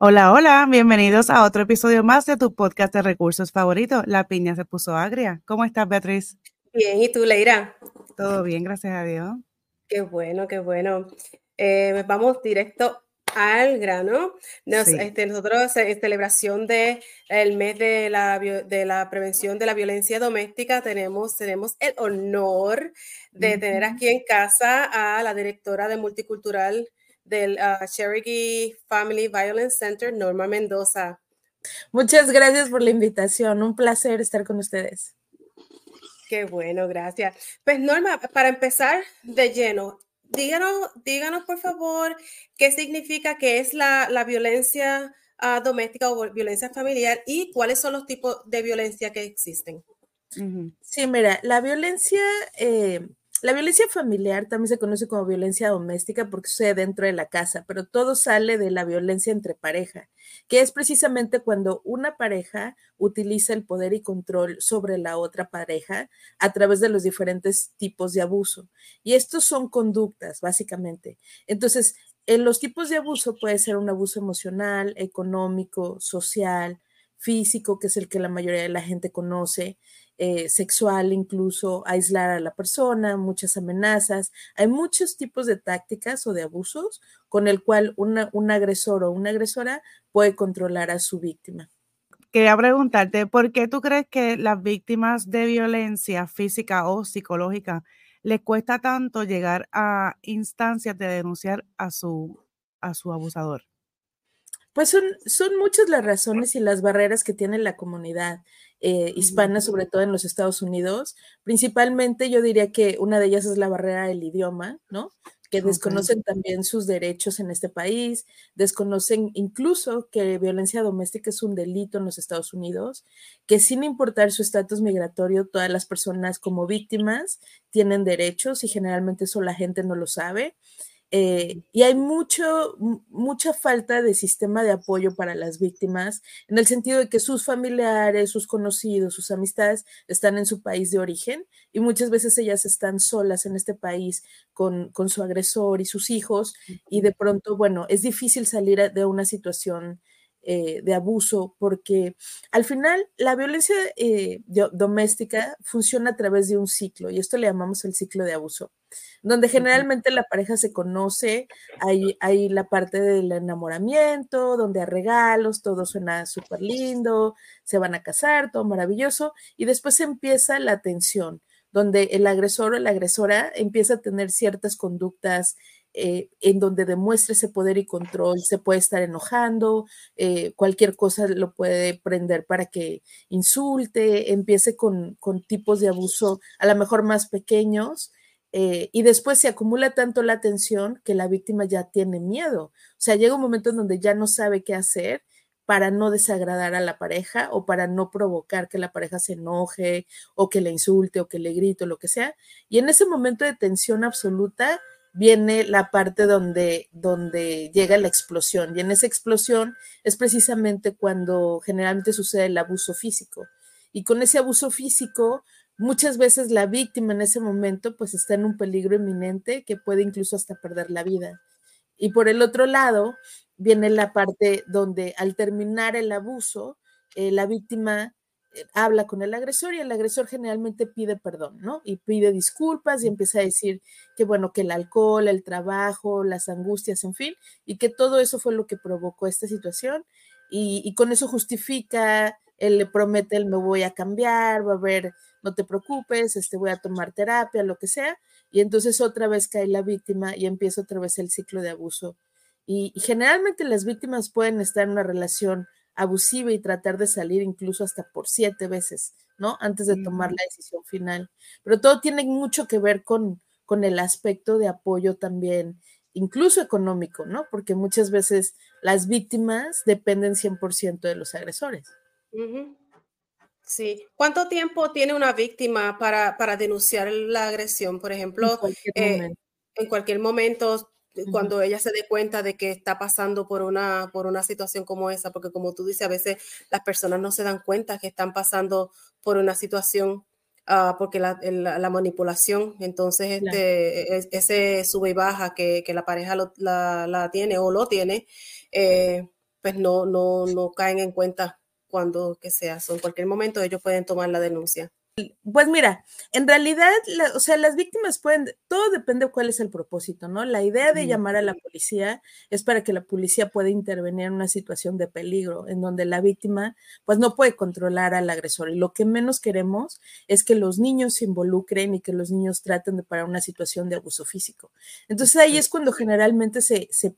Hola, hola, bienvenidos a otro episodio más de tu podcast de recursos favorito. La piña se puso agria. ¿Cómo estás, Beatriz? Bien, ¿y tú, Leira? Todo bien, gracias a Dios. Qué bueno, qué bueno. Eh, vamos directo al grano. este, nosotros en celebración del el mes de la, de la prevención de la violencia doméstica tenemos, tenemos el honor de tener aquí en casa a la directora de Multicultural del uh, Cherokee Family Violence Center, Norma Mendoza. Muchas gracias por la invitación, un placer estar con ustedes. Qué bueno, gracias. Pues Norma, para empezar de lleno, díganos, díganos por favor qué significa que es la, la violencia uh, doméstica o violencia familiar y cuáles son los tipos de violencia que existen. Sí, mira, la violencia eh, la violencia familiar también se conoce como violencia doméstica porque sucede dentro de la casa, pero todo sale de la violencia entre pareja, que es precisamente cuando una pareja utiliza el poder y control sobre la otra pareja a través de los diferentes tipos de abuso. Y estos son conductas, básicamente. Entonces, en los tipos de abuso puede ser un abuso emocional, económico, social, físico, que es el que la mayoría de la gente conoce, eh, sexual, incluso aislar a la persona, muchas amenazas. Hay muchos tipos de tácticas o de abusos con el cual un agresor o una agresora puede controlar a su víctima. Quería preguntarte, ¿por qué tú crees que las víctimas de violencia física o psicológica les cuesta tanto llegar a instancias de denunciar a su, a su abusador? Pues son, son muchas las razones y las barreras que tiene la comunidad eh, hispana, sobre todo en los Estados Unidos. Principalmente yo diría que una de ellas es la barrera del idioma, ¿no? que desconocen también sus derechos en este país, desconocen incluso que violencia doméstica es un delito en los Estados Unidos, que sin importar su estatus migratorio, todas las personas como víctimas tienen derechos y generalmente eso la gente no lo sabe. Eh, y hay mucho, mucha falta de sistema de apoyo para las víctimas, en el sentido de que sus familiares, sus conocidos, sus amistades están en su país de origen y muchas veces ellas están solas en este país con, con su agresor y sus hijos y de pronto, bueno, es difícil salir de una situación eh, de abuso, porque al final la violencia eh, doméstica funciona a través de un ciclo, y esto le llamamos el ciclo de abuso, donde generalmente la pareja se conoce, hay, hay la parte del enamoramiento, donde hay regalos, todo suena súper lindo, se van a casar, todo maravilloso, y después empieza la tensión donde el agresor o la agresora empieza a tener ciertas conductas eh, en donde demuestre ese poder y control, se puede estar enojando, eh, cualquier cosa lo puede prender para que insulte, empiece con, con tipos de abuso a lo mejor más pequeños. Eh, y después se acumula tanto la tensión que la víctima ya tiene miedo. O sea, llega un momento en donde ya no sabe qué hacer para no desagradar a la pareja o para no provocar que la pareja se enoje o que le insulte o que le grite o lo que sea. Y en ese momento de tensión absoluta, viene la parte donde, donde llega la explosión. Y en esa explosión es precisamente cuando generalmente sucede el abuso físico. Y con ese abuso físico, muchas veces la víctima en ese momento pues está en un peligro inminente que puede incluso hasta perder la vida. Y por el otro lado, viene la parte donde al terminar el abuso, eh, la víctima eh, habla con el agresor y el agresor generalmente pide perdón, ¿no? Y pide disculpas y empieza a decir que, bueno, que el alcohol, el trabajo, las angustias, en fin, y que todo eso fue lo que provocó esta situación y, con eso justifica, él le promete, él me voy a cambiar, va a ver, no te preocupes, este, voy a tomar terapia, lo que sea, y entonces otra vez cae la víctima y empieza otra vez el ciclo de abuso. y generalmente las víctimas pueden estar en una relación abusiva y tratar de salir incluso hasta por siete veces, ¿no? Antes de tomar la decisión final. Pero todo tiene mucho que ver con, con el aspecto de apoyo también, incluso económico, ¿no? Porque muchas veces las víctimas dependen 100% de los agresores. Sí. ¿Cuánto tiempo tiene una víctima para, para denunciar la agresión? Por ejemplo, en cualquier momento eh, cuando ella se dé cuenta de que está pasando por una, por una situación como esa, porque como tú dices, a veces las personas no se dan cuenta que están pasando por una situación ah, porque la, manipulación, entonces este, e, ese sube y baja que, la pareja la, tiene o lo tiene, eh, pues no, no, no caen en cuenta cuando que sea. en cualquier momento ellos pueden tomar la denuncia. Pues mira, en realidad, o sea, las víctimas pueden, todo depende de cuál es el propósito, ¿no? La idea de llamar a la policía es para que la policía pueda intervenir en una situación de peligro, en donde la víctima, pues no puede controlar al agresor. Y lo que menos queremos es que los niños se involucren y que los niños traten de parar una situación de abuso físico. Entonces ahí es cuando generalmente se, se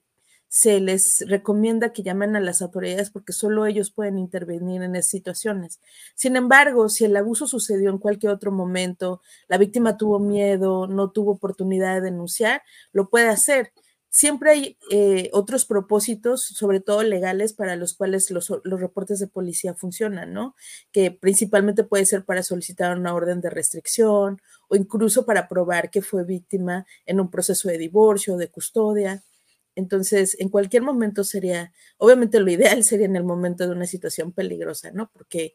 se les recomienda que llamen a las autoridades porque solo ellos pueden intervenir en esas situaciones. Sin embargo, si el abuso sucedió en cualquier otro momento, la víctima tuvo miedo, no tuvo oportunidad de denunciar, lo puede hacer. Siempre hay eh, otros propósitos, sobre todo legales, para los cuales los, los, reportes de policía funcionan, ¿no? Que principalmente puede ser para solicitar una orden de restricción o incluso para probar que fue víctima en un proceso de divorcio de custodia. Entonces, en cualquier momento sería, obviamente lo ideal sería en el momento de una situación peligrosa, ¿no? Porque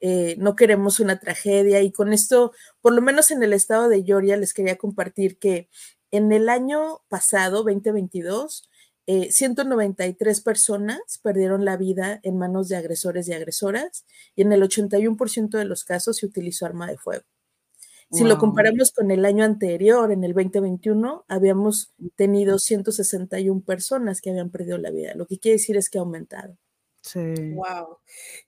eh, no queremos una tragedia y con esto, por lo menos en el estado de Georgia, les quería compartir que en el año pasado, 2022, 193 eh, personas perdieron la vida en manos de agresores y agresoras y en el 81% de los casos se utilizó arma de fuego. Si lo comparamos con el año anterior, en el 2021, habíamos tenido 161 personas que habían perdido la vida. Lo que quiere decir es que ha aumentado. Sí. Wow.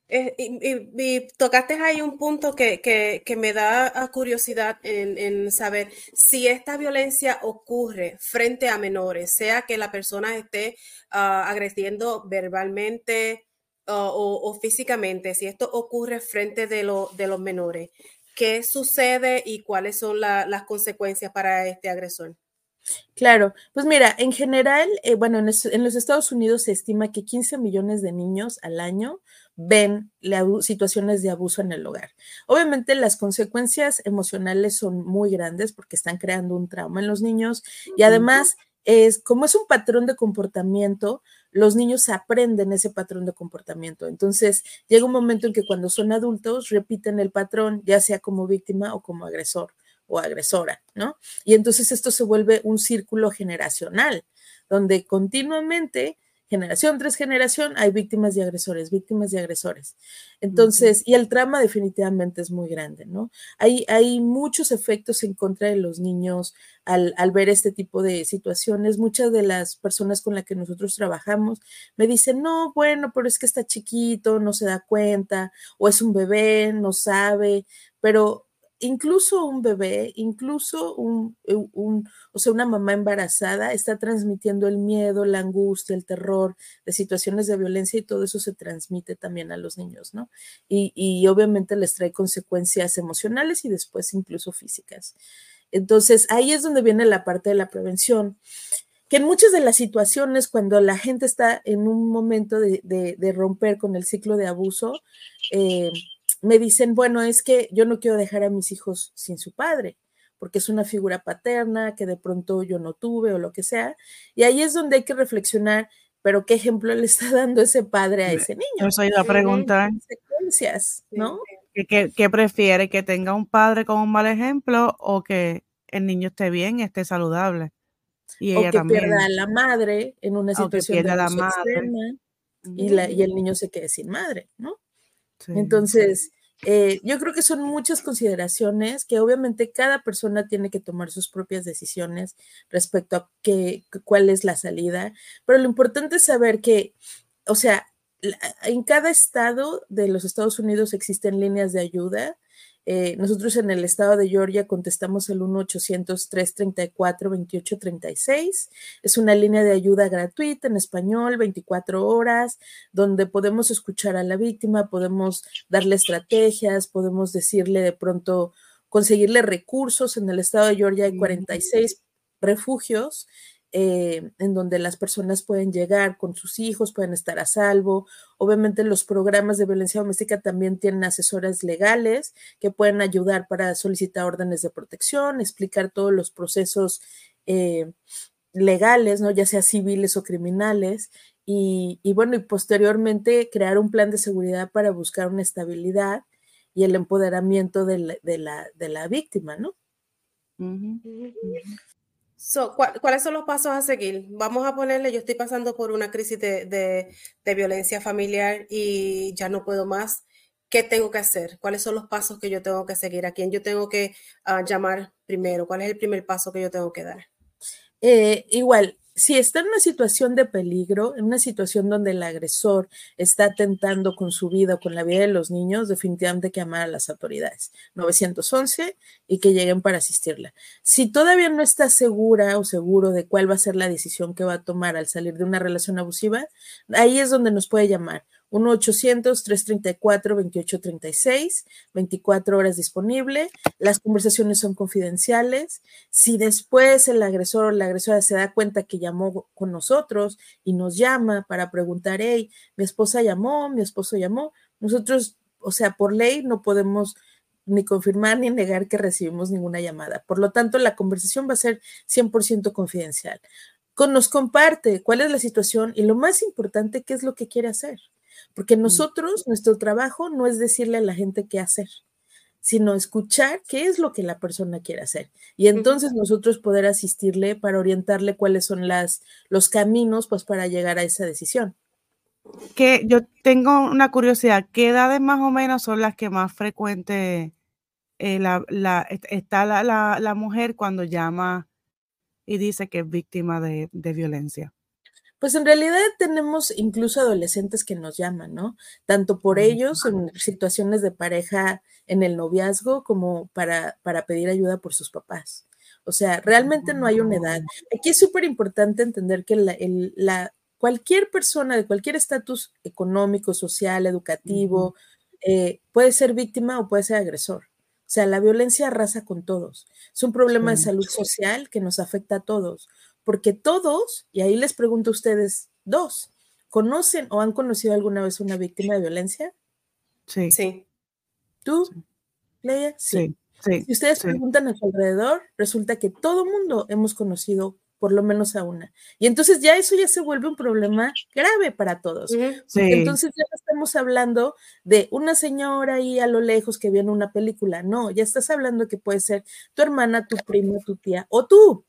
Eh, y, tocaste ahí un punto que, me da curiosidad en, saber si esta violencia ocurre frente a menores, sea que la persona esté ah, agrediendo verbalmente ah, o, físicamente, si esto ocurre frente de, de los menores qué sucede y cuáles son las consecuencias para este agresor. Claro, pues mira, en general, eh, bueno, en, los Estados Unidos se estima que 15 millones de niños al año ven situaciones de abuso en el hogar. Obviamente las consecuencias emocionales son muy grandes porque están creando un trauma en los niños y además es como es un patrón de comportamiento, los niños aprenden ese patrón de comportamiento. Entonces, llega un momento en que cuando son adultos repiten el patrón, ya sea como víctima o como agresor o agresora, ¿no? Y entonces esto se vuelve un círculo generacional, donde continuamente generación tras generación hay víctimas y agresores, víctimas y agresores. Entonces, y el trauma definitivamente es muy grande, ¿no? Hay, hay muchos efectos en contra de los niños al, al, ver este tipo de situaciones. Muchas de las personas con las que nosotros trabajamos me dicen, no, bueno, pero es que está chiquito, no se da cuenta, o es un bebé, no sabe, pero incluso un bebé, incluso un, o sea, una mamá embarazada está transmitiendo el miedo, la angustia, el terror de situaciones de violencia y todo eso se transmite también a los niños, ¿no? Y, y obviamente les trae consecuencias emocionales y después incluso físicas. Entonces, ahí es donde viene la parte de la prevención que en muchas de las situaciones, cuando la gente está en un momento de, de, romper con el ciclo de abuso, eh, me dicen, bueno, es que yo no quiero dejar a mis hijos sin su padre, porque es una figura paterna que de pronto yo no tuve o lo que sea. Y ahí es donde hay que reflexionar, pero qué ejemplo le está dando ese padre a ese niño. Eso iba a preguntar. Consecuencias, ¿no? ¿Qué, prefiere? ¿Que tenga un padre con un mal ejemplo o que el niño esté bien, esté saludable? Y o que pierda a la madre en una situación de la madre. y, la, y el niño se quede sin madre, ¿no? Entonces, eh, yo creo que son muchas consideraciones que obviamente cada persona tiene que tomar sus propias decisiones respecto a qué, cuál es la salida, pero lo importante es saber que, o sea, en cada estado de los Estados Unidos existen líneas de ayuda eh, nosotros en el estado de Georgia contestamos el 1-800-334-2836. Es una línea de ayuda gratuita en español, 24 horas, donde podemos escuchar a la víctima, podemos darle estrategias, podemos decirle de pronto, conseguirle recursos. En el estado de Georgia hay 46 refugios eh, en donde las personas pueden llegar con sus hijos, pueden estar a salvo. Obviamente los programas de violencia doméstica también tienen asesoras legales que pueden ayudar para solicitar órdenes de protección, explicar todos los procesos eh, legales, ¿no? ya sea civiles o criminales. Y, y bueno, y posteriormente crear un plan de seguridad para buscar una estabilidad y el empoderamiento de la, de la, víctima, ¿no? ¿Cuáles son los pasos a seguir? Vamos a ponerle, yo estoy pasando por una crisis de, violencia familiar y ya no puedo más. ¿Qué tengo que hacer? ¿Cuáles son los pasos que yo tengo que seguir? ¿A quién yo tengo que ah, llamar primero? ¿Cuál es el primer paso que yo tengo que dar? Eh, igual, si está en una situación de peligro, en una situación donde el agresor está atentando con su vida o con la vida de los niños, definitivamente que llamar a las autoridades. 911 y que lleguen para asistirla. Si todavía no está segura o seguro de cuál va a ser la decisión que va a tomar al salir de una relación abusiva, ahí es donde nos puede llamar 1-800-334-2836, 24 horas disponible. Las conversaciones son confidenciales. Si después el agresor o la agresora se da cuenta que llamó con nosotros y nos llama para preguntar, hey, mi esposa llamó, mi esposo llamó, nosotros, o sea, por ley no podemos ni confirmar ni negar que recibimos ninguna llamada. Por lo tanto, la conversación va a ser 100% confidencial. Con, nos comparte cuál es la situación y lo más importante, qué es lo que quiere hacer. Porque nosotros, nuestro trabajo no es decirle a la gente qué hacer, sino escuchar qué es lo que la persona quiere hacer. Y entonces nosotros poder asistirle para orientarle cuáles son las, los caminos pues, para llegar a esa decisión. Que yo tengo una curiosidad, ¿qué edades más o menos son las que más frecuente eh, la, está la, mujer cuando llama y dice que es víctima de violencia? Pues en realidad tenemos incluso adolescentes que nos llaman, ¿no? Tanto por ellos en situaciones de pareja en el noviazgo como para, para pedir ayuda por sus papás. O sea, realmente no hay una edad. Aquí es súper importante entender que la, cualquier persona de cualquier estatus económico, social, educativo, eh, puede ser víctima o puede ser agresor. O sea, la violencia arrasa con todos. Es un problema de salud social que nos afecta a todos porque todos, y ahí les pregunto a ustedes dos, ¿conocen o han conocido alguna vez una víctima de violencia? Sí. Sí. ¿Tú, Leia? Sí. sí. Si ustedes preguntan a su alrededor, resulta que todo mundo hemos conocido por lo menos a una. Y entonces ya eso ya se vuelve un problema grave para todos. Entonces ya no estamos hablando de una señora ahí a lo lejos que viene una película. No, ya estás hablando que puede ser tu hermana, tu prima, tu tía o tú.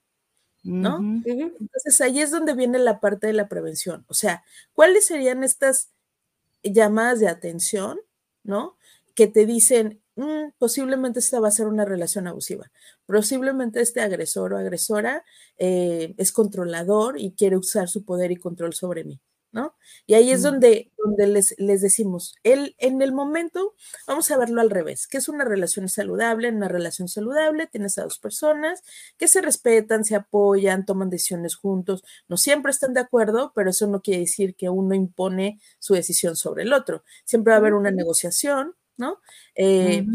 ¿No? Entonces ahí es donde viene la parte de la prevención. O sea, ¿cuáles serían estas llamadas de atención, ¿no? Que te dicen, mm, posiblemente esta va a ser una relación abusiva, posiblemente este agresor o agresora eh, es controlador y quiere usar su poder y control sobre mí. ¿No? Y ahí es donde, donde les, les decimos, él, en el momento, vamos a verlo al revés, que es una relación saludable, en una relación saludable tienes a dos personas que se respetan, se apoyan, toman decisiones juntos, no siempre están de acuerdo, pero eso no quiere decir que uno impone su decisión sobre el otro, siempre va a haber una negociación, ¿no? Eh,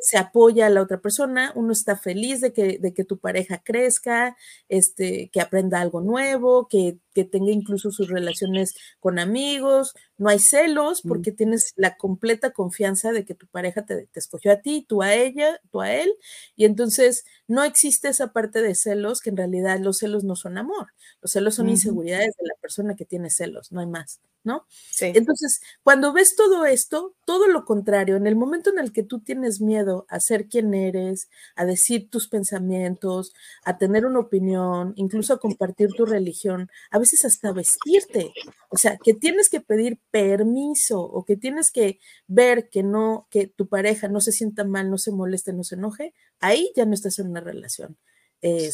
se, apoya a la otra persona, uno está feliz de que, de que tu pareja crezca, este, que aprenda algo nuevo, que, que tenga incluso sus relaciones con amigos, no hay celos mm. porque tienes la completa confianza de que tu pareja te, escogió a ti, tú a ella, tú a él, y entonces no existe esa parte de celos que en realidad los celos no son amor, los celos son inseguridades de la persona que tiene celos, no hay más. ¿no? Sí. Entonces, cuando ves todo esto, todo lo contrario, en el momento en el que tú tienes miedo a ser quien eres, a decir tus pensamientos, a tener una opinión, incluso a compartir tu religión, a veces hasta vestirte, o sea, que tienes que pedir permiso o que tienes que ver que no, que tu pareja no se sienta mal, no se moleste, no se enoje, ahí ya no estás en una relación. Eh,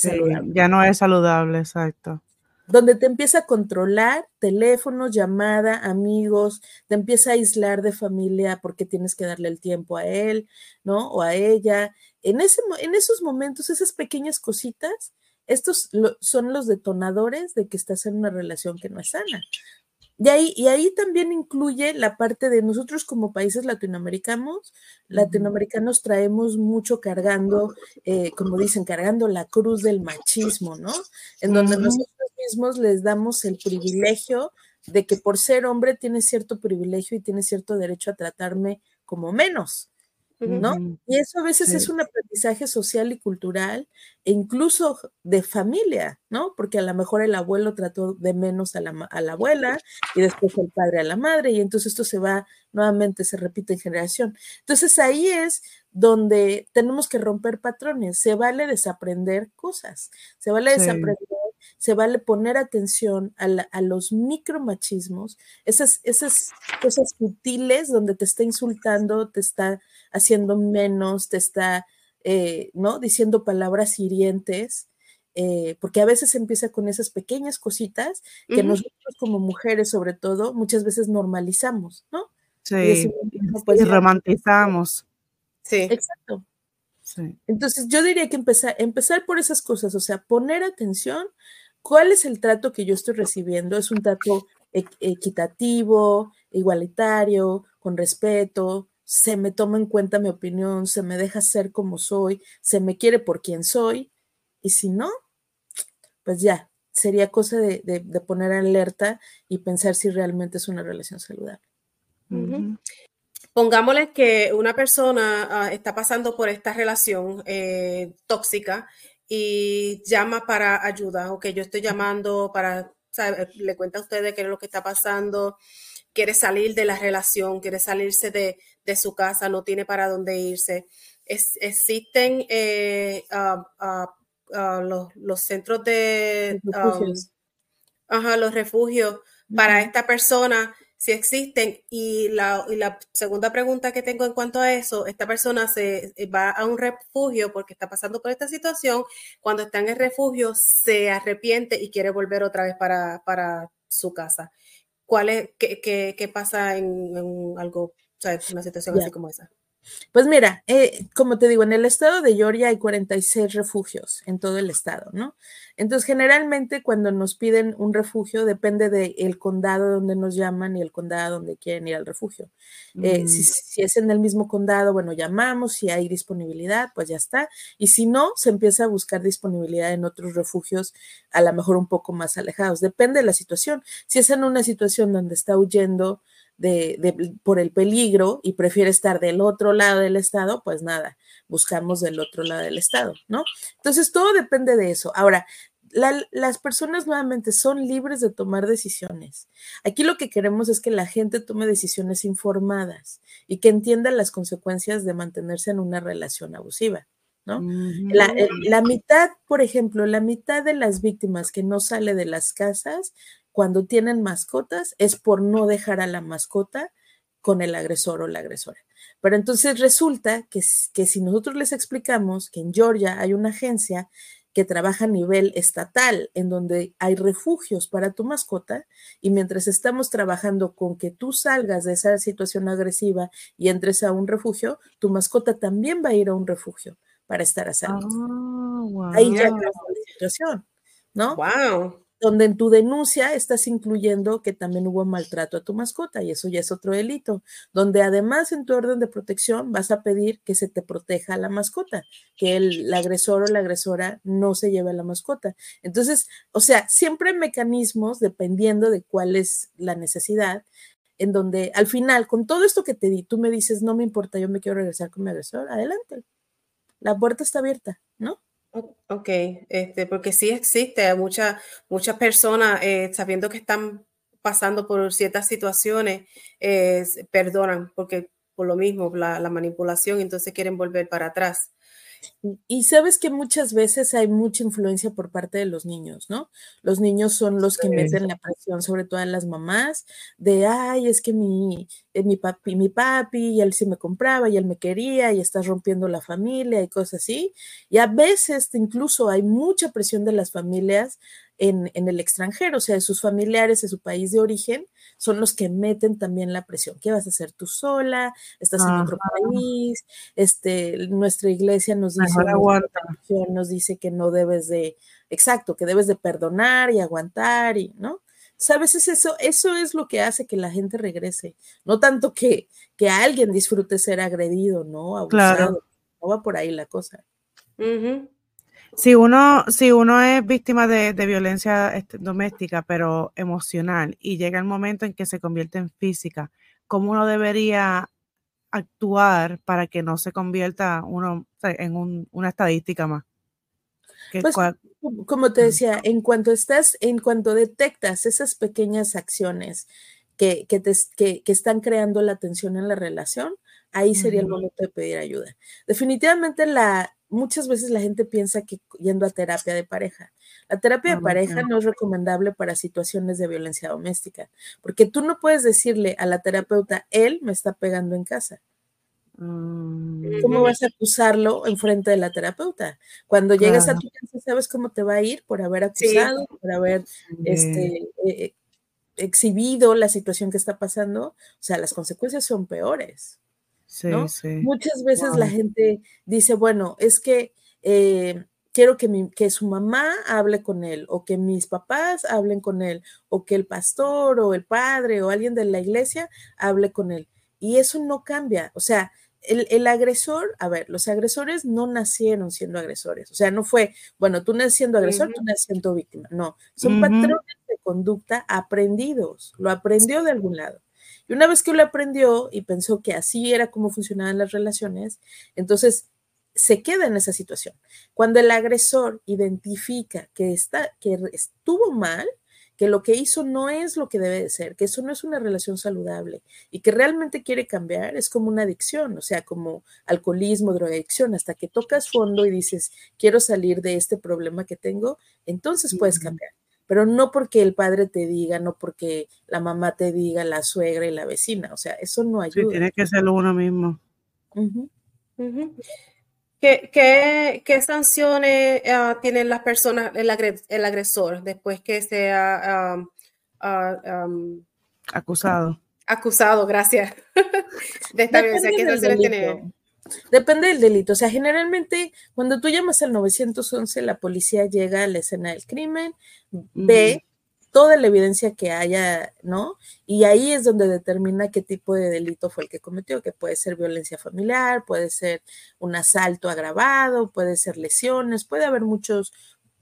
ya no es saludable, exacto donde te empieza a controlar teléfono, llamada, amigos, te empieza a aislar de familia porque tienes que darle el tiempo a él, ¿no? O a ella. En, ese, en esos momentos, esas pequeñas cositas, estos son los detonadores de que estás en una relación que no es sana. Y ahí, y ahí también incluye la parte de nosotros como países latinoamericanos, latinoamericanos traemos mucho cargando, eh, como dicen, cargando la cruz del machismo, ¿no? En donde nosotros mismos les damos el privilegio de que por ser hombre tiene cierto privilegio y tiene cierto derecho a tratarme como menos. ¿No? Y eso a veces es un aprendizaje social y cultural e incluso de familia, ¿no? Porque a lo mejor el abuelo trató de menos a la, a la abuela y después el padre a la madre y entonces esto se va, nuevamente se repite en generación. Entonces ahí es donde tenemos que romper patrones, se vale desaprender cosas, se vale desaprender se vale poner atención a, los micromachismos, esas, esas cosas sutiles donde te está insultando, te está haciendo menos, te está, eh, ¿no? Diciendo palabras hirientes. Eh, porque a veces empieza con esas pequeñas cositas que nosotros como mujeres sobre todo muchas veces normalizamos, ¿no? Sí, y, pues romantizamos. Sí. Exacto. Entonces, yo diría que empezar, empezar por esas cosas, o sea, poner atención, cuál es el trato que yo estoy recibiendo, es un trato equitativo, igualitario, con respeto, se me toma en cuenta mi opinión, se me deja ser como soy, se me quiere por quien soy, y si no, pues ya, sería cosa de, poner alerta y pensar si realmente es una relación saludable. Pongámosle que una persona ah, está pasando por esta relación eh, tóxica y llama para ayuda, o que yo estoy llamando para, le cuenta a ustedes qué es lo que está pasando, quiere salir de la relación, quiere salirse de, su casa, no tiene para dónde irse. existen eh, ah, ah, los, centros de... Los ajá, los refugios para esta persona si existen. Y la, segunda pregunta que tengo en cuanto a eso, esta persona se eh, va a un refugio porque está pasando por esta situación. Cuando está en el refugio, se arrepiente y quiere volver otra vez para, su casa. ¿Cuál es, qué, qué, pasa en, algo, o sea, una situación así como esa? Pues mira, eh, como te digo, en el estado de Georgia hay 46 refugios en todo el estado, ¿no? Entonces, generalmente cuando nos piden un refugio, depende del condado donde nos llaman y el condado donde quieren ir al refugio. Eh, si, mm. si, es en el mismo condado, bueno, llamamos, si hay disponibilidad, pues ya está. Y si no, se empieza a buscar disponibilidad en otros refugios, a lo mejor un poco más alejados. Depende de la situación. Si es en una situación donde está huyendo, de, por el peligro y prefiere estar del otro lado del estado, pues nada, buscamos del otro lado del estado, ¿no? Entonces, todo depende de eso. Ahora, las personas nuevamente son libres de tomar decisiones. Aquí lo que queremos es que la gente tome decisiones informadas y que entienda las consecuencias de mantenerse en una relación abusiva. ¿no? la, la, mitad, por ejemplo, la mitad de las víctimas que no sale de las casas cuando tienen mascotas es por no dejar a la mascota con el agresor o la agresora. Pero entonces resulta que, que si nosotros les explicamos que en Georgia hay una agencia que trabaja a nivel estatal, en donde hay refugios para tu mascota, y mientras estamos trabajando con que tú salgas de esa situación agresiva y entres a un refugio, tu mascota también va a ir a un refugio para estar a salvo. Ah, Ahí ya la situación, ¿no? Wow donde en tu denuncia estás incluyendo que también hubo maltrato a tu mascota y eso ya es otro delito, donde además en tu orden de protección vas a pedir que se te proteja la mascota, que el, agresor o la agresora no se lleve a la mascota. Entonces, o sea, siempre hay mecanismos dependiendo de cuál es la necesidad, en donde al final, con todo esto que te di, tú me dices, no me importa, yo me quiero regresar con mi agresor, adelante. La puerta está abierta. Ok, este, porque sí existe muchas muchas personas eh, sabiendo que están pasando por ciertas situaciones, eh, perdonan porque por lo mismo, la, la manipulación, entonces quieren volver para atrás. Y sabes que muchas veces hay mucha influencia por parte de los niños, ¿no? Los niños son los que meten la presión, sobre todo a las mamás, de, ay, es que mi, eh, mi papi, mi papi, y él sí me compraba, y él me quería, y estás rompiendo la familia y cosas así. Y a veces incluso hay mucha presión de las familias en, en, el extranjero, o sea, de sus familiares, de su país de origen, son los que meten también la presión. ¿Qué vas a hacer tú sola? ¿Estás en otro país? Este, nuestra iglesia nos dice, nos dice que no debes de, exacto, que debes de perdonar y aguantar, y, ¿no? ¿Sabes? Es eso, eso es lo que hace que la gente regrese. No tanto que, que alguien disfrute ser agredido, ¿no? Abusado. No va por ahí la cosa. Si uno, si uno es víctima de, violencia este, doméstica, pero emocional, y llega el momento en que se convierte en física, ¿cómo uno debería actuar para que no se convierta uno en una estadística más? Pues, como te decía, en cuanto estás, en cuanto detectas esas pequeñas acciones que, que, te, que, están creando la tensión en la relación, ahí sería el momento de pedir ayuda. Definitivamente la, muchas veces la gente piensa que yendo a terapia de pareja. La terapia de pareja no es recomendable para situaciones de violencia doméstica, porque tú no puedes decirle a la terapeuta, él me está pegando en casa. Mm. ¿Cómo vas a acusarlo en frente de la terapeuta? Cuando llegas a tu casa, ¿sabes cómo te va a ir por haber acusado, por haber este, eh, exhibido la situación que está pasando? O sea, las consecuencias son peores. Muchas veces la gente dice, bueno, es que eh, quiero que, mi, que su mamá hable con él, o que mis papás hablen con él, o que el pastor, o el padre, o alguien de la iglesia hable con él. Y eso no cambia. O sea, el, agresor, a ver, los agresores no nacieron siendo agresores, o sea, no fue, bueno, tú naces siendo agresor, tú naces siendo víctima, no, son patrones de conducta aprendidos, lo aprendió de algún lado. Y una vez que lo aprendió y pensó que así era como funcionaban las relaciones, entonces se queda en esa situación. Cuando el agresor identifica que, está, que estuvo mal, que lo que hizo no es lo que debe de ser, que eso no es una relación saludable y que realmente quiere cambiar, es como una adicción, o sea, como alcoholismo, drogadicción, hasta que tocas fondo y dices, quiero salir de este problema que tengo, entonces puedes cambiar. Pero no porque el padre te diga, no porque la mamá te diga, la suegra y la vecina, o sea, eso no ayuda. Sí, tiene que ser uno mismo. ¿Qué, sanciones ah, tienen las personas, el, agresor, después que sea ah, acusado? Acusado, gracias. de esta violencia, ¿qué sanciones tiene? Depende del delito. O sea, generalmente cuando tú llamas al 911, la policía llega a la escena del crimen, ve toda la evidencia que haya, ¿no? Y ahí es donde determina qué tipo de delito fue el que cometió, que puede ser violencia familiar, puede ser un asalto agravado, puede ser lesiones, puede haber muchos,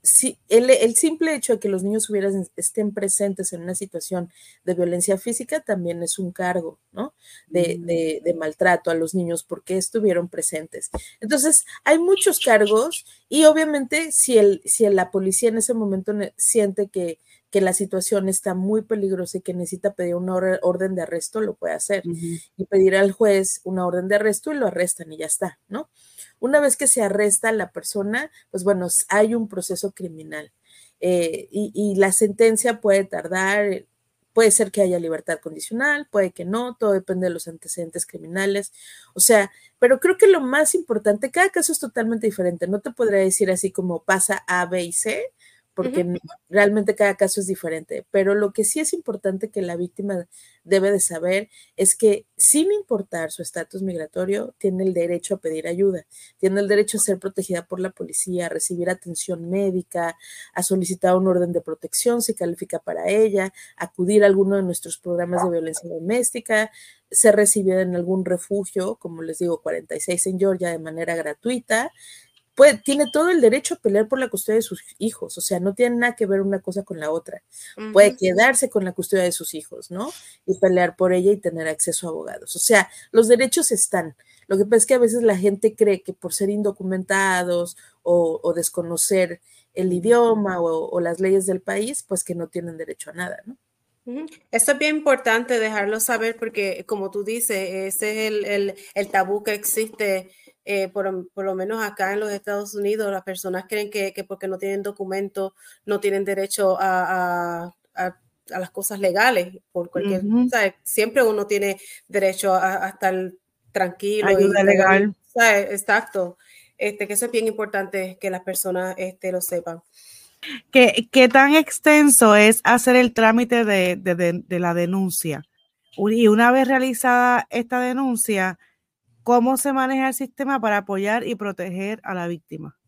Sí, el, simple hecho de que los niños hubieran, estén presentes en una situación de violencia física también es un cargo, ¿no? De, mm. de, maltrato a los niños porque estuvieron presentes. Entonces, hay muchos cargos y obviamente si, el, si la policía en ese momento siente que que la situación está muy peligrosa y que necesita pedir una orden de arresto, lo puede hacer. Y pedir al juez una orden de arresto y lo arrestan y ya está, ¿no? Una vez que se arresta a la persona, pues bueno, hay un proceso criminal. Eh, y, la sentencia puede tardar, puede ser que haya libertad condicional, puede que no, todo depende de los antecedentes criminales. O sea, pero creo que lo más importante, cada caso es totalmente diferente. No te podría decir así como pasa A, B y C, porque realmente cada caso es diferente. Pero lo que sí es importante que la víctima debe de saber es que sin importar su estatus migratorio, tiene el derecho a pedir ayuda, tiene el derecho a ser protegida por la policía, a recibir atención médica, a solicitar un orden de protección si califica para ella, acudir a alguno de nuestros programas de violencia doméstica, ser recibida en algún refugio, como les digo, 46 en Georgia de manera gratuita tiene todo el derecho a pelear por la custodia de sus hijos, o sea, no tiene nada que ver una cosa con la otra. Puede quedarse con la custodia de sus hijos, ¿no? Y pelear por ella y tener acceso a abogados. O sea, los derechos están. Lo que pasa es que a veces la gente cree que por ser indocumentados o, desconocer el idioma o, las leyes del país, pues que no tienen derecho a nada, ¿no? Esto es bien importante dejarlo saber porque, como tú dices, ese es el, el tabú que existe eh, por, lo menos acá en los Estados Unidos, las personas creen que, porque no tienen documentos no tienen derecho a, las cosas legales. Por cualquier, Siempre uno tiene derecho a, estar tranquilo. Ayuda legal. Exacto. Este, que eso es bien importante que las personas este, lo sepan. ¿Qué, ¿Qué, tan extenso es hacer el trámite de, de la denuncia? Y una vez realizada esta denuncia, ¿Cómo se maneja el sistema para apoyar y proteger a la víctima?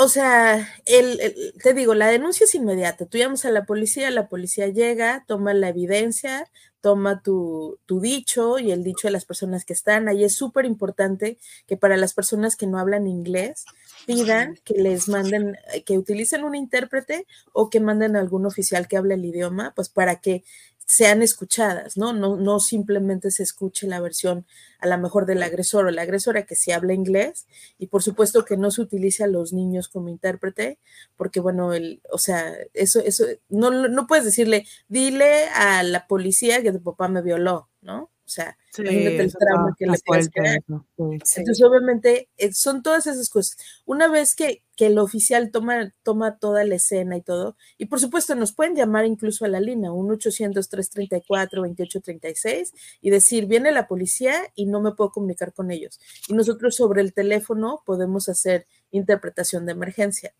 O sea, el, te digo, la denuncia es inmediata. Tú llamas a la policía, la policía llega, toma la evidencia, toma tu, tu dicho y el dicho de las personas que están. Ahí es súper importante que para las personas que no hablan inglés pidan que les manden, que utilicen un intérprete o que manden a algún oficial que hable el idioma, pues para que sean escuchadas, ¿no? ¿no? No simplemente se escuche la versión a lo mejor del agresor o la agresora que sí habla inglés y por supuesto que no se utilice a los niños como intérprete, porque bueno, el, o sea, eso, eso, no, no puedes decirle, dile a la policía que tu papá me violó, ¿no? O sea, imagínate el trauma que le puedes crear. Entonces, obviamente, eh, son todas esas cosas. Una vez que, que, el oficial toma, toma toda la escena y todo, y por supuesto, nos pueden llamar incluso a la línea, 1-800-334-2836, y decir, viene la policía y no me puedo comunicar con ellos. Y nosotros sobre el teléfono podemos hacer interpretación de emergencia.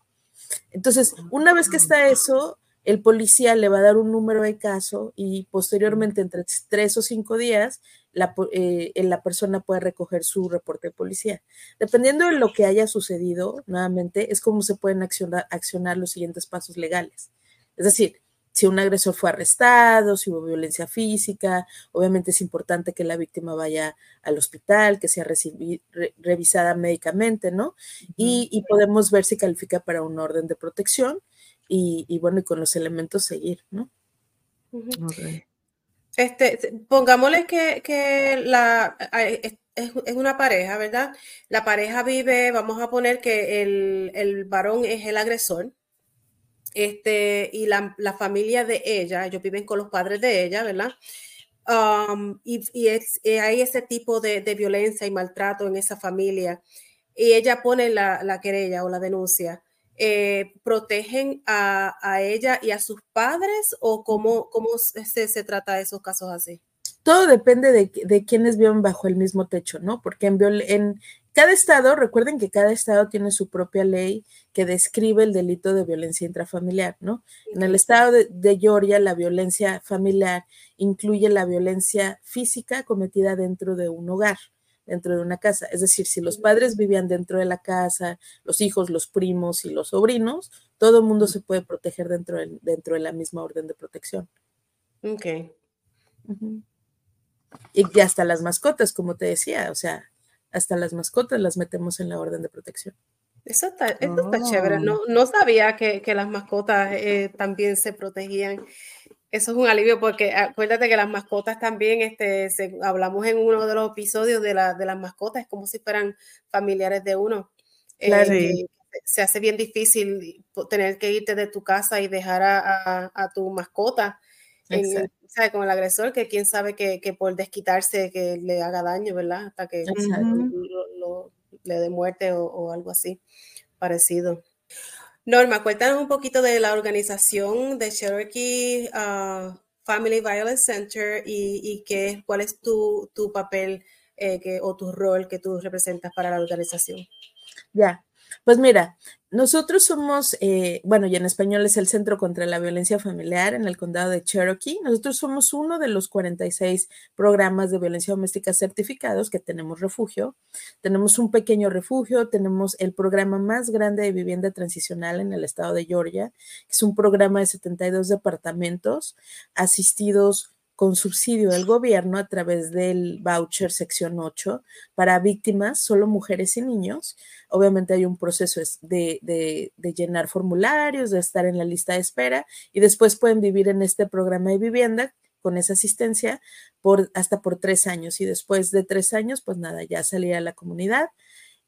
Entonces, una vez que está eso, el policía le va a dar un número de caso y posteriormente, entre tres o cinco días, la, eh, la, persona puede recoger su reporte de policía. Dependiendo de lo que haya sucedido, nuevamente, es como se pueden accionar, accionar los siguientes pasos legales. Es decir, si un agresor fue arrestado, si hubo violencia física, obviamente es importante que la víctima vaya al hospital, que sea revisada médicamente, ¿no? y, y, podemos ver si califica para un orden de protección y, bueno, y con los elementos seguir, ¿no? Este, pongámosle que, la, es, una pareja, ¿verdad? La pareja vive, vamos a poner que el, varón es el agresor, este, y la, familia de ella, ellos viven con los padres de ella, ¿verdad? Um, y, hay ese tipo de, violencia y maltrato en esa familia, y ella pone la, la querella o la denuncia. Eh, protegen a, ella y a sus padres o cómo, cómo se, se trata de esos casos así? Todo depende de, de quienes viven bajo el mismo techo, ¿no? Porque en, en cada estado, recuerden que cada estado tiene su propia ley que describe el delito de violencia intrafamiliar, ¿no? En el estado de, de, Georgia, la violencia familiar incluye la violencia física cometida dentro de un hogar dentro de una casa. Es decir, si los padres vivían dentro de la casa, los hijos, los primos y los sobrinos, todo el mundo se puede proteger dentro de, dentro de la misma orden de protección. Ok. Y hasta las mascotas, como te decía, o sea, hasta las mascotas las metemos en la orden de protección. Eso está, eso está chévere. No, no sabía que, que las mascotas eh, también se protegían. Eso es un alivio porque acuérdate que las mascotas también, este, hablamos en uno de los episodios de, la, de las mascotas, es como si fueran familiares de uno. Eh, se hace bien difícil tener que irte de tu casa y dejar a, tu mascota en, con el agresor, que quién sabe que, por desquitarse que le haga daño, ¿verdad? Hasta que le dé muerte o, o algo así parecido. Norma, cuéntanos un poquito de la organización de Cherokee ah, Family Violence Center y, qué, cuál es tu, papel eh, o tu rol que tú representas para la organización. Ya, pues mira, nosotros somos, eh, bueno, y en español es el Centro contra la Violencia Familiar en el condado de Cherokee. Nosotros somos uno de los 46 programas de violencia doméstica certificados que tenemos refugio. Tenemos un pequeño refugio, tenemos el programa más grande de vivienda transicional en el estado de Georgia, que es un programa de 72 departamentos asistidos con subsidio del gobierno a través del voucher sección 8 para víctimas, solo mujeres y niños. Obviamente hay un proceso de, de, llenar formularios, de estar en la lista de espera y después pueden vivir en este programa de vivienda con esa asistencia por hasta por tres años y después de tres años, pues nada, ya salir a la comunidad.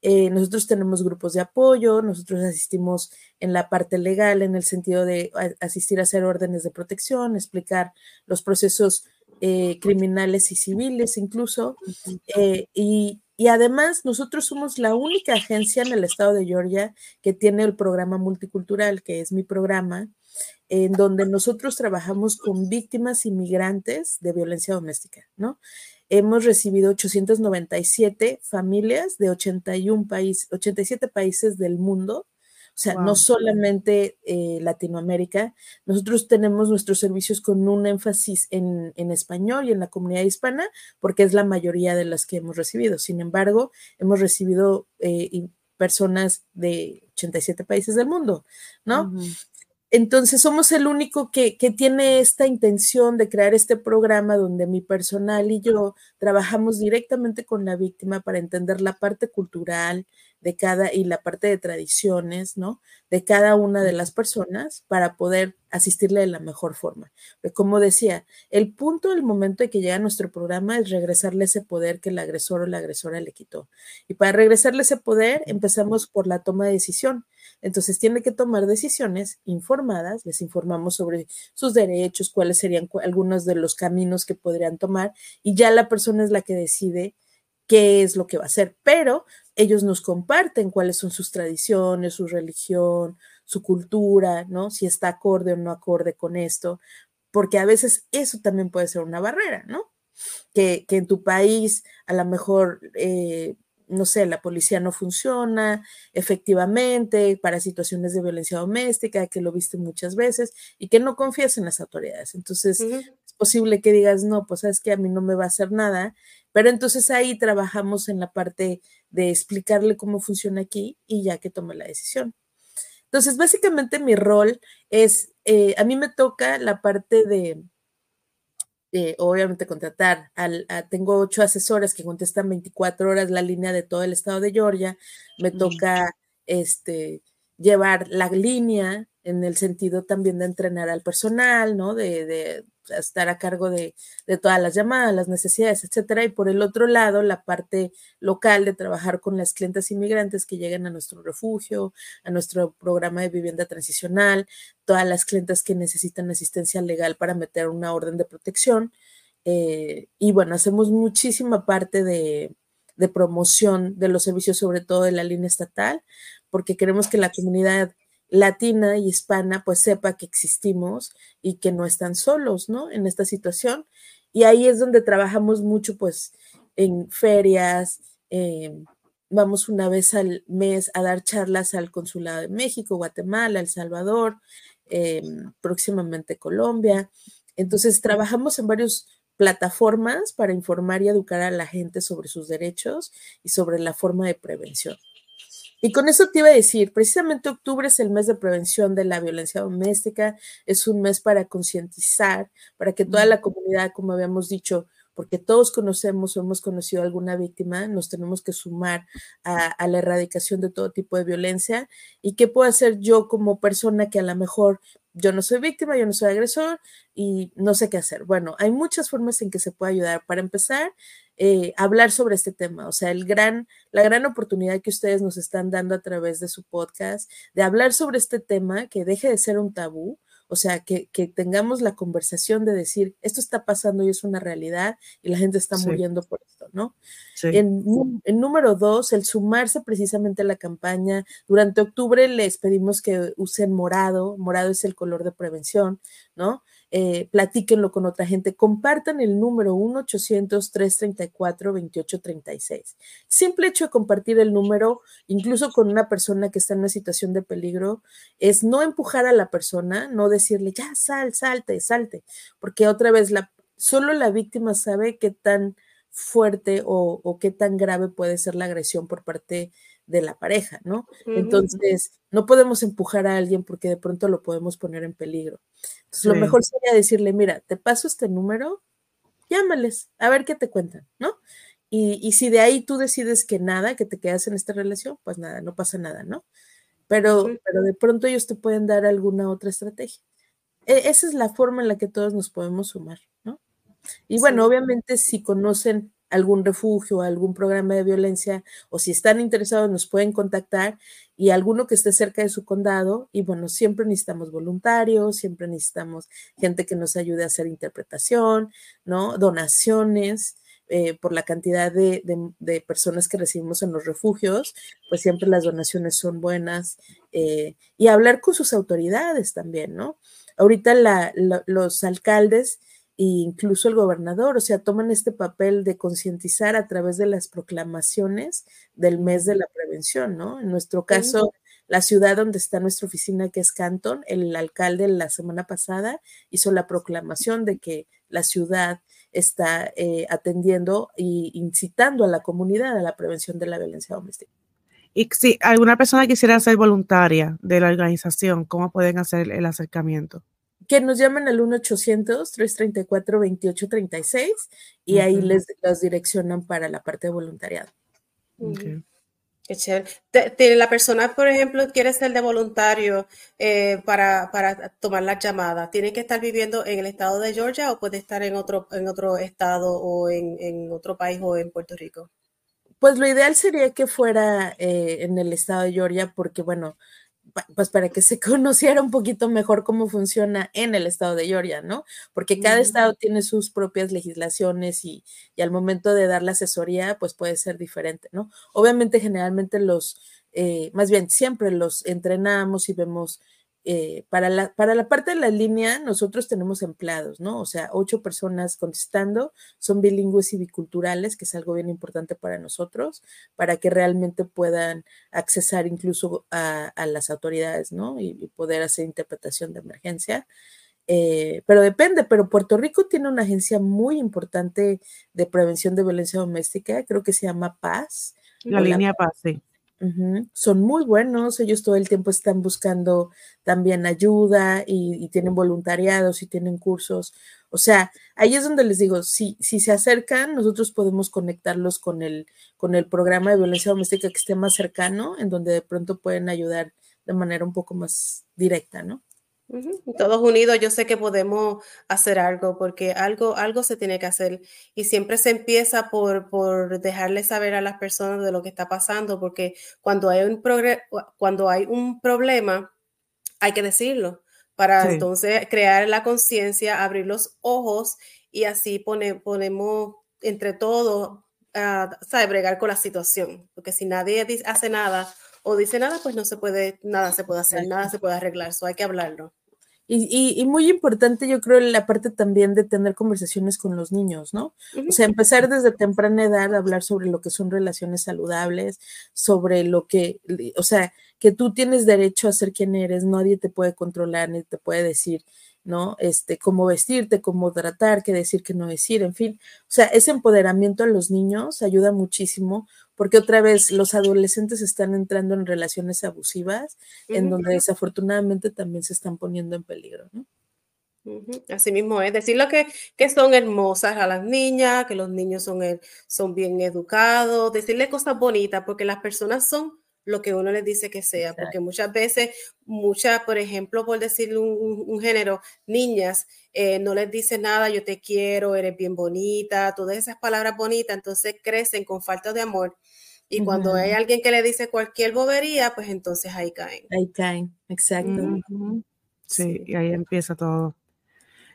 Eh, nosotros tenemos grupos de apoyo, nosotros asistimos en la parte legal, en el sentido de asistir a hacer órdenes de protección, explicar los procesos eh, criminales y civiles incluso. Eh, y, y, además nosotros somos la única agencia en el estado de Georgia que tiene el programa multicultural, que es mi programa, en donde nosotros trabajamos con víctimas inmigrantes de violencia doméstica, ¿no? Hemos recibido 897 familias de 81 países, 87 países del mundo o sea, no solamente eh, Latinoamérica, nosotros tenemos nuestros servicios con un énfasis en, español y en la comunidad hispana, porque es la mayoría de las que hemos recibido. Sin embargo, hemos recibido eh, personas de 87 países del mundo, ¿no? Entonces somos el único que, que, tiene esta intención de crear este programa donde mi personal y yo trabajamos directamente con la víctima para entender la parte cultural, de cada y la parte de tradiciones, ¿no? De cada una de las personas para poder asistirle de la mejor forma. Pero como decía, el punto del momento de que llega nuestro programa es regresarle ese poder que el agresor o la agresora le quitó. Y para regresarle ese poder empezamos por la toma de decisión. Entonces tiene que tomar decisiones informadas, les informamos sobre sus derechos, cuáles serían algunos de los caminos que podrían tomar y ya la persona es la que decide qué es lo que va a hacer, pero ellos nos comparten cuáles son sus tradiciones, su religión, su cultura, ¿no? Si está acorde o no acorde con esto, porque a veces eso también puede ser una barrera, ¿no? Que, en tu país a lo mejor, eh, no sé, la policía no funciona efectivamente para situaciones de violencia doméstica, que lo viste muchas veces y que no confías en las autoridades. Entonces, es posible que digas, no, pues sabes que a mí no me va a hacer nada, pero entonces ahí trabajamos en la parte de explicarle cómo funciona aquí y ya que tome la decisión. Entonces, básicamente mi rol es, eh, a mí me toca la parte de, obviamente, contratar. Al, tengo ocho asesores que contestan 24 horas la línea de todo el estado de Georgia. Me toca este, llevar la línea en el sentido también de entrenar al personal, ¿no? De, estar a cargo de, todas las llamadas, las necesidades, etcétera. Y por el otro lado, la parte local de trabajar con las clientes inmigrantes que llegan a nuestro refugio, a nuestro programa de vivienda transicional, todas las clientes que necesitan asistencia legal para meter una orden de protección. Eh, y bueno, hacemos muchísima parte de, de promoción de los servicios, sobre todo de la línea estatal, porque queremos que la comunidad latina y hispana pues sepa que existimos y que no están solos, ¿no? En esta situación. Y ahí es donde trabajamos mucho pues en ferias, em, vamos una vez al mes a dar charlas al Consulado de México, Guatemala, El Salvador, em, próximamente Colombia. Entonces trabajamos en varias plataformas para informar y educar a la gente sobre sus derechos y sobre la forma de prevención. Y con eso te iba a decir, precisamente octubre es el mes de prevención de la violencia doméstica, es un mes para concientizar, para que toda la comunidad, como habíamos dicho, porque todos conocemos o hemos conocido a alguna víctima, nos tenemos que sumar a, la erradicación de todo tipo de violencia. ¿Y qué puedo hacer yo como persona que a lo mejor yo no soy víctima, yo no soy agresor y no sé qué hacer? Bueno, hay muchas formas en que se puede ayudar. Para empezar, eh, hablar sobre este tema, o sea, el gran, la gran oportunidad que ustedes nos están dando a través de su podcast, de hablar sobre este tema, que deje de ser un tabú, o sea, que, tengamos la conversación de decir, esto está pasando y es una realidad y la gente está muriendo por esto, ¿no? En, en, número dos, el sumarse precisamente a la campaña. Durante octubre les pedimos que usen morado, morado es el color de prevención, ¿no? Eh, platíquenlo con otra gente, compartan el número 1-800-334-2836. Simple hecho de compartir el número, incluso con una persona que está en una situación de peligro, es no empujar a la persona, no decirle, ya sal, salte, salte, porque otra vez la, solo la víctima sabe qué tan fuerte o, qué tan grave puede ser la agresión por parte de la pareja, ¿no? Entonces, no podemos empujar a alguien porque de pronto lo podemos poner en peligro. Entonces, lo mejor sería decirle, mira, te paso este número, llámales, a ver qué te cuentan, ¿no? Y, si de ahí tú decides que nada, que te quedas en esta relación, pues nada, no pasa nada, ¿no? Pero, pero de pronto ellos te pueden dar alguna otra estrategia. E, esa es la forma en la que todos nos podemos sumar, ¿no? Y bueno, obviamente si conocen algún refugio, algún programa de violencia, o si están interesados nos pueden contactar y alguno que esté cerca de su condado. Y bueno, siempre necesitamos voluntarios, siempre necesitamos gente que nos ayude a hacer interpretación, ¿no? Donaciones. Eh, por la cantidad de, personas que recibimos en los refugios, pues siempre las donaciones son buenas eh, y hablar con sus autoridades también, ¿no? Ahorita los alcaldes incluso el gobernador, o sea, toman este papel de concientizar a través de las proclamaciones del mes de la prevención, ¿no? En nuestro caso, la ciudad donde está nuestra oficina, que es Canton, el alcalde la semana pasada hizo la proclamación de que la ciudad está eh, atendiendo e incitando a la comunidad a la prevención de la violencia doméstica. Y si alguna persona quisiera ser voluntaria de la organización, ¿cómo pueden hacer el acercamiento? Que nos llamen al 1-800-334-2836 y ahí les los direccionan para la parte de voluntariado. Qué chévere. La persona, por ejemplo, quiere ser de voluntario eh, para, tomar la llamada. ¿Tiene que estar viviendo en el estado de Georgia o puede estar en otro, en otro estado o en, otro país o en Puerto Rico? Pues lo ideal sería que fuera eh, en el estado de Georgia porque, bueno, pues para que se conociera un poquito mejor cómo funciona en el estado de Georgia, ¿no? Porque cada estado tiene sus propias legislaciones y, y, al momento de dar la asesoría, pues puede ser diferente, ¿no? Obviamente, generalmente los, eh, más bien, siempre los entrenamos y vemos eh, para, la, para la parte de la línea, nosotros tenemos empleados, ¿no? O sea, ocho personas contestando, son bilingües y biculturales, que es algo bien importante para nosotros, para que realmente puedan accesar incluso a, las autoridades, ¿no? Y, poder hacer interpretación de emergencia. Eh, pero depende, pero Puerto Rico tiene una agencia muy importante de prevención de violencia doméstica, creo que se llama Paz. La línea Paz, sí. Son muy buenos, ellos todo el tiempo están buscando también ayuda y, tienen voluntariados y tienen cursos. O sea, ahí es donde les digo, si, si se acercan, nosotros podemos conectarlos con el, con el programa de violencia doméstica que esté más cercano, en donde de pronto pueden ayudar de manera un poco más directa, ¿no? Todos unidos, yo sé que podemos hacer algo porque algo, algo se tiene que hacer y siempre se empieza por, por dejarle saber a las personas de lo que está pasando porque cuando hay un, cuando hay un problema hay que decirlo para entonces crear la conciencia, abrir los ojos y así pone, ponemos entre todos, a bregar con la situación porque si nadie hace nada o dice nada, pues no se puede, nada se puede hacer, nada se puede arreglar, eso hay que hablarlo. Y, muy importante, yo creo, la parte también de tener conversaciones con los niños, ¿no? O sea, empezar desde temprana edad a hablar sobre lo que son relaciones saludables, sobre lo que, o sea, que tú tienes derecho a ser quien eres, nadie te puede controlar ni te puede decir, ¿no? Este, cómo vestirte, cómo tratar, qué decir, qué no decir, en fin. O sea, ese empoderamiento a los niños ayuda muchísimo porque otra vez los adolescentes están entrando en relaciones abusivas, en donde desafortunadamente también se están poniendo en peligro, ¿no? Así mismo es, decir lo que, que son hermosas a las niñas, que los niños son, son bien educados, decirle cosas bonitas, porque las personas son lo que uno les dice que sea, porque muchas veces, muchas, por ejemplo, por decir un, género, niñas, eh, no les dice nada, yo te quiero, eres bien bonita, todas esas palabras bonitas, entonces crecen con falta de amor y cuando hay alguien que le dice cualquier bobería, pues entonces ahí caen. Ahí caen, exacto. sí, y ahí empieza todo.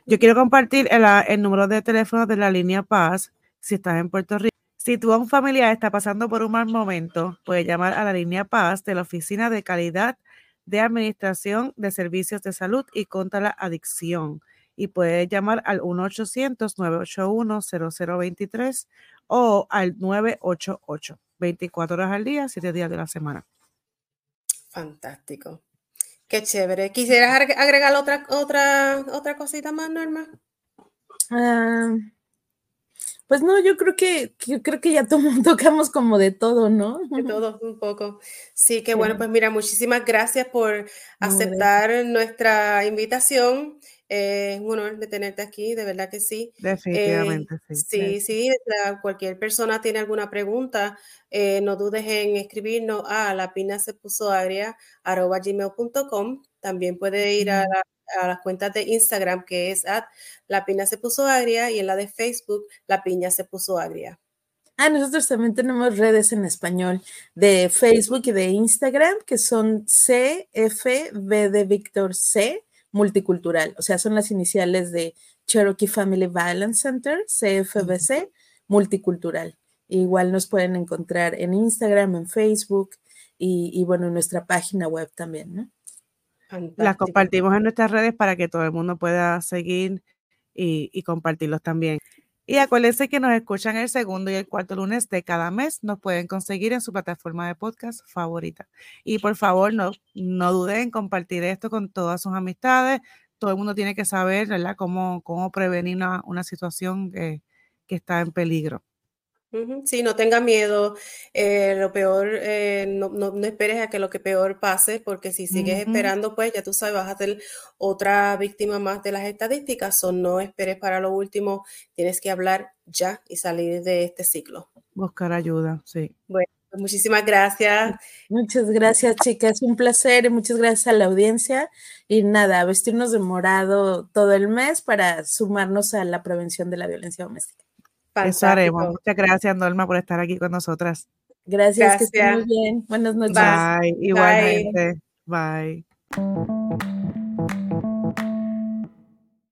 Yo quiero compartir el, el, número de teléfono de la línea Paz si estás en Puerto Rico. Si tu un familiar está pasando por un mal momento, puede llamar a la línea Paz de la Oficina de Calidad de Administración de Servicios de Salud y contra la Adicción. Y puede llamar al 1-800-981-0023 o al 988. 24 horas al día, 7 días de la semana. Fantástico. Qué chévere. ¿Quisieras agregar otra, otra, otra cosita más, Norma? Ah, pues no, yo creo que, creo que ya tocamos como de todo, ¿no? De todo, un poco. Sí, qué bueno, pues mira, muchísimas gracias por aceptar nuestra invitación. Eh, es un honor de tenerte aquí, de verdad que sí. Definitivamente, sí. Sí, sí, cualquier persona tiene alguna pregunta, eh, no dudes en escribirnos a la pina se puso agria, gmail.com. También puede ir a, las cuentas de Instagram, que es at la pina se puso agria, y en la de Facebook, la piña se puso agria. Ah, nosotros también tenemos redes en español de Facebook y de Instagram, que son CFB de Víctor C multicultural, o sea, son las iniciales de Cherokee Family Violence Center, CFBC, multicultural. Igual nos pueden encontrar en Instagram, en Facebook y, bueno, en nuestra página web también, ¿no? Las compartimos en nuestras redes para que todo el mundo pueda seguir y, y compartirlos también. Y acuérdense que nos escuchan el segundo y el cuarto lunes de cada mes. Nos pueden conseguir en su plataforma de podcast favorita. Y por favor, no, no duden en compartir esto con todas sus amistades. Todo el mundo tiene que saber, ¿verdad?, cómo, cómo prevenir una, una situación que, que está en peligro. Sí, no tenga miedo. Eh, lo peor, eh, no, no, esperes a que lo que peor pase, porque si sigues esperando, pues ya tú sabes, vas a ser otra víctima más de las estadísticas. O no esperes para lo último, tienes que hablar ya y salir de este ciclo. Buscar ayuda, sí. Bueno, Pues muchísimas gracias. Muchas gracias, chicas. Un placer y muchas gracias a la audiencia. Y nada, vestirnos de morado todo el mes para sumarnos a la prevención de la violencia doméstica. Eso haremos. Muchas gracias, Norma, por estar aquí con nosotras. Gracias, que estén muy bien. Buenas noches. Bye. Igualmente. Bye.